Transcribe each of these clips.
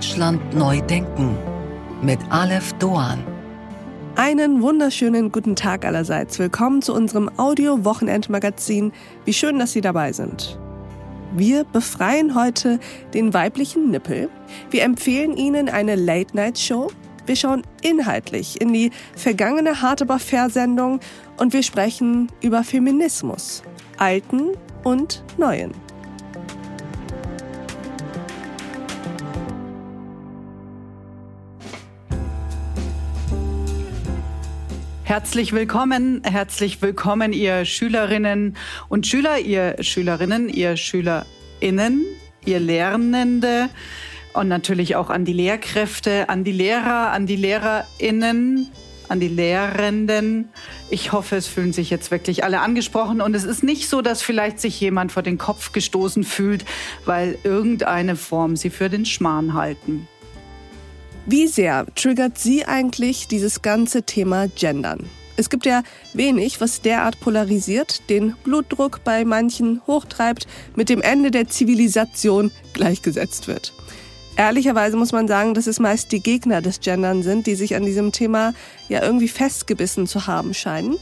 Deutschland neu denken mit Aleph Doan. Einen wunderschönen guten Tag allerseits. Willkommen zu unserem Audio-Wochenendmagazin. Wie schön, dass Sie dabei sind. Wir befreien heute den weiblichen Nippel. Wir empfehlen Ihnen eine Late-Night-Show. Wir schauen inhaltlich in die vergangene Hard Aber Fair-Sendung und wir sprechen über Feminismus, alten und neuen. Herzlich willkommen, herzlich willkommen, ihr Schülerinnen und Schüler, ihr Schülerinnen, ihr Schülerinnen, ihr Lernende und natürlich auch an die Lehrkräfte, an die Lehrer, an die Lehrerinnen, an die Lehrenden. Ich hoffe, es fühlen sich jetzt wirklich alle angesprochen und es ist nicht so, dass vielleicht sich jemand vor den Kopf gestoßen fühlt, weil irgendeine Form sie für den Schmarrn halten. Wie sehr triggert Sie eigentlich dieses ganze Thema Gendern? Es gibt ja wenig, was derart polarisiert, den Blutdruck bei manchen hochtreibt, mit dem Ende der Zivilisation gleichgesetzt wird. Ehrlicherweise muss man sagen, dass es meist die Gegner des Gendern sind, die sich an diesem Thema ja irgendwie festgebissen zu haben scheinen.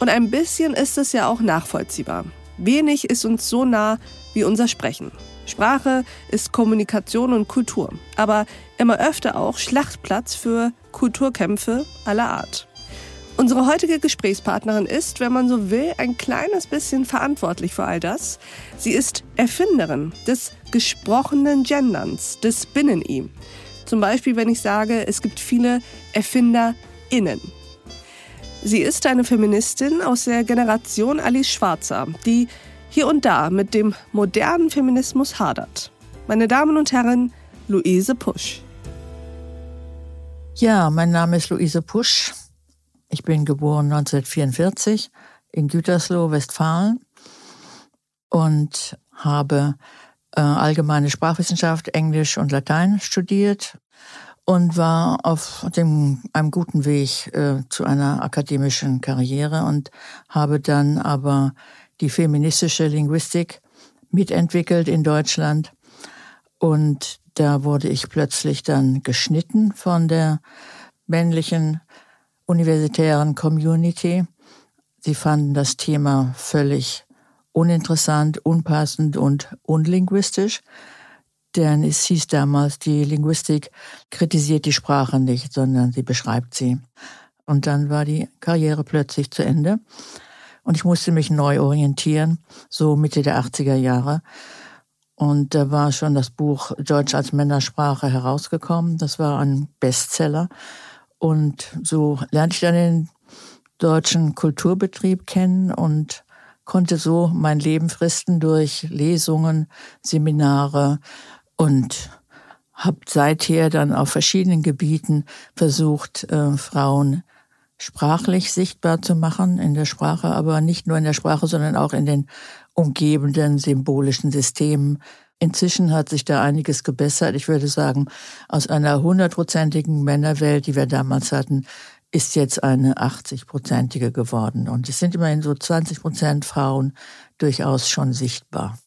Und ein bisschen ist es ja auch nachvollziehbar. Wenig ist uns so nah wie unser Sprechen. Sprache ist Kommunikation und Kultur, aber immer öfter auch Schlachtplatz für Kulturkämpfe aller Art. Unsere heutige Gesprächspartnerin ist, wenn man so will, ein kleines bisschen verantwortlich für all das. Sie ist Erfinderin des gesprochenen Genderns, des Binnen-I. Zum Beispiel, wenn ich sage, es gibt viele ErfinderInnen. Sie ist eine Feministin aus der Generation Alice Schwarzer, die hier und da mit dem modernen Feminismus hadert. Meine Damen und Herren, Luise Pusch. Ja, mein Name ist Luise Pusch. Ich bin geboren 1944 in Gütersloh, Westfalen und habe äh, allgemeine Sprachwissenschaft, Englisch und Latein studiert und war auf dem, einem guten Weg äh, zu einer akademischen Karriere und habe dann aber die feministische Linguistik mitentwickelt in Deutschland. Und da wurde ich plötzlich dann geschnitten von der männlichen universitären Community. Sie fanden das Thema völlig uninteressant, unpassend und unlinguistisch. Denn es hieß damals, die Linguistik kritisiert die Sprache nicht, sondern sie beschreibt sie. Und dann war die Karriere plötzlich zu Ende. Und ich musste mich neu orientieren, so Mitte der 80er Jahre. Und da war schon das Buch Deutsch als Männersprache herausgekommen. Das war ein Bestseller. Und so lernte ich dann den deutschen Kulturbetrieb kennen und konnte so mein Leben fristen durch Lesungen, Seminare und habe seither dann auf verschiedenen Gebieten versucht, äh, Frauen sprachlich sichtbar zu machen in der Sprache, aber nicht nur in der Sprache, sondern auch in den umgebenden symbolischen Systemen. Inzwischen hat sich da einiges gebessert. Ich würde sagen, aus einer hundertprozentigen Männerwelt, die wir damals hatten, ist jetzt eine 80-prozentige geworden. Und es sind immerhin so 20 Prozent Frauen durchaus schon sichtbar.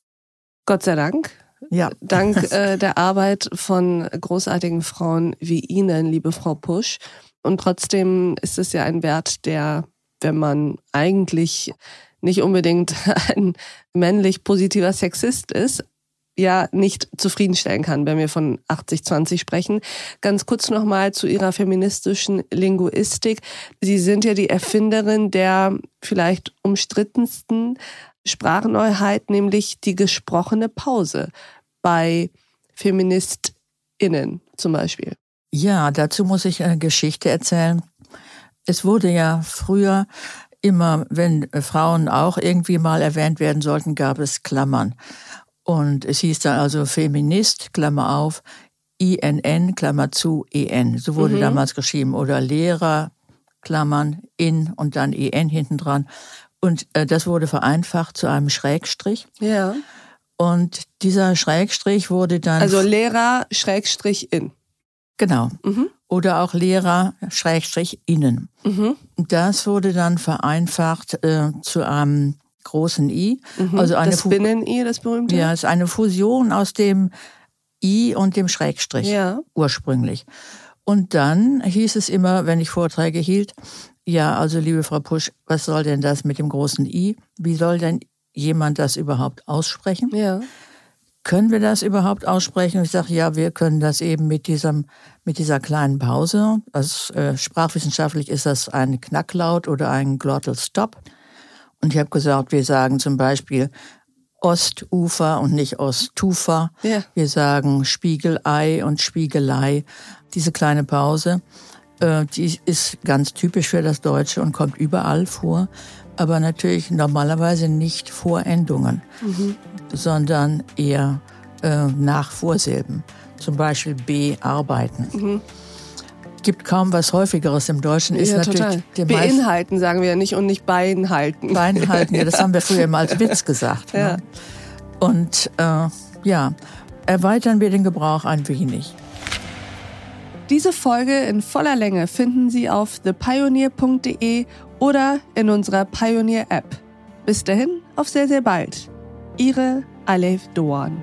Gott sei Dank. Ja. Dank äh, der Arbeit von großartigen Frauen wie Ihnen, liebe Frau Pusch. Und trotzdem ist es ja ein Wert, der, wenn man eigentlich nicht unbedingt ein männlich positiver Sexist ist, ja nicht zufriedenstellen kann, wenn wir von 80-20 sprechen. Ganz kurz nochmal zu Ihrer feministischen Linguistik. Sie sind ja die Erfinderin der vielleicht umstrittensten Sprachneuheit, nämlich die gesprochene Pause bei FeministInnen zum Beispiel. Ja, dazu muss ich eine Geschichte erzählen. Es wurde ja früher immer, wenn Frauen auch irgendwie mal erwähnt werden sollten, gab es Klammern. Und es hieß dann also Feminist, Klammer auf, INN, Klammer zu, EN. So wurde mhm. damals geschrieben. Oder Lehrer, Klammern, in und dann EN hinten dran. Und äh, das wurde vereinfacht zu einem Schrägstrich. Ja. Und dieser Schrägstrich wurde dann. Also Lehrer, Schrägstrich in. Genau. Mhm. Oder auch Lehrer, Schrägstrich innen. Mhm. Das wurde dann vereinfacht äh, zu einem großen I. Mhm. Also eine das Binnen-I, das berühmte? Ja, es ist eine Fusion aus dem I und dem Schrägstrich Ja. ursprünglich. Und dann hieß es immer, wenn ich Vorträge hielt, ja, also liebe Frau Pusch, was soll denn das mit dem großen I? Wie soll denn jemand das überhaupt aussprechen? Ja. Können wir das überhaupt aussprechen? Und ich sage, ja, wir können das eben mit diesem, mit dieser kleinen Pause. Also, äh, sprachwissenschaftlich ist das ein Knacklaut oder ein Glottal Stop. Und ich habe gesagt, wir sagen zum Beispiel Ostufer und nicht Ostufer. Ja. Wir sagen Spiegelei und Spiegelei. Diese kleine Pause, äh, die ist ganz typisch für das Deutsche und kommt überall vor, aber natürlich normalerweise nicht vor Endungen, sondern eher äh, nach Vorsilben. Zum Beispiel B arbeiten. Gibt kaum was häufigeres im Deutschen. Ist ja, natürlich total. Beinhalten sagen wir ja nicht und nicht beinhalten. Bein halten. Ja, das haben wir früher immer als Witz gesagt. Ja. Ne? Und äh, ja, erweitern wir den Gebrauch ein wenig. Diese Folge in voller Länge finden Sie auf thepioneer.de oder in unserer Pioneer App. Bis dahin, auf sehr, sehr bald. Ihre Alef Doan.